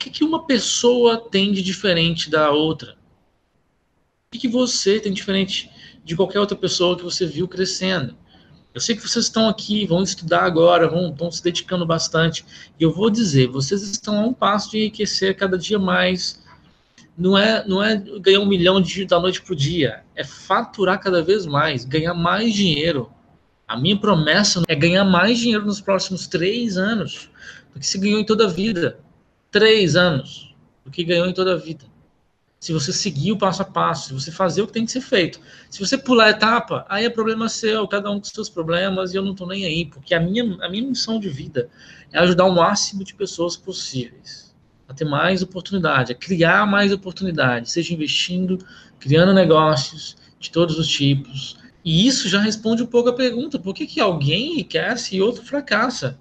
que, que uma pessoa tem de diferente da outra? O que, que você tem diferente de qualquer outra pessoa que você viu crescendo? Eu sei que vocês estão aqui, vão estudar agora, vão, estão se dedicando bastante. E eu vou dizer, vocês estão a um passo de enriquecer cada dia mais. Não é, não é ganhar um milhão de, da noite para o dia, é faturar cada vez mais, ganhar mais dinheiro. A minha promessa é ganhar mais dinheiro nos próximos três anos do que se ganhou em toda a vida. Três anos do que ganhou em toda a vida se você seguir o passo a passo, se você fazer o que tem que ser feito. Se você pular a etapa, aí é problema seu, cada um com seus problemas, e eu não estou nem aí, porque a minha, a minha missão de vida é ajudar o máximo de pessoas possíveis a ter mais oportunidade, a criar mais oportunidade, seja investindo, criando negócios de todos os tipos. E isso já responde um pouco a pergunta: por que, que alguém enriquece e outro fracassa?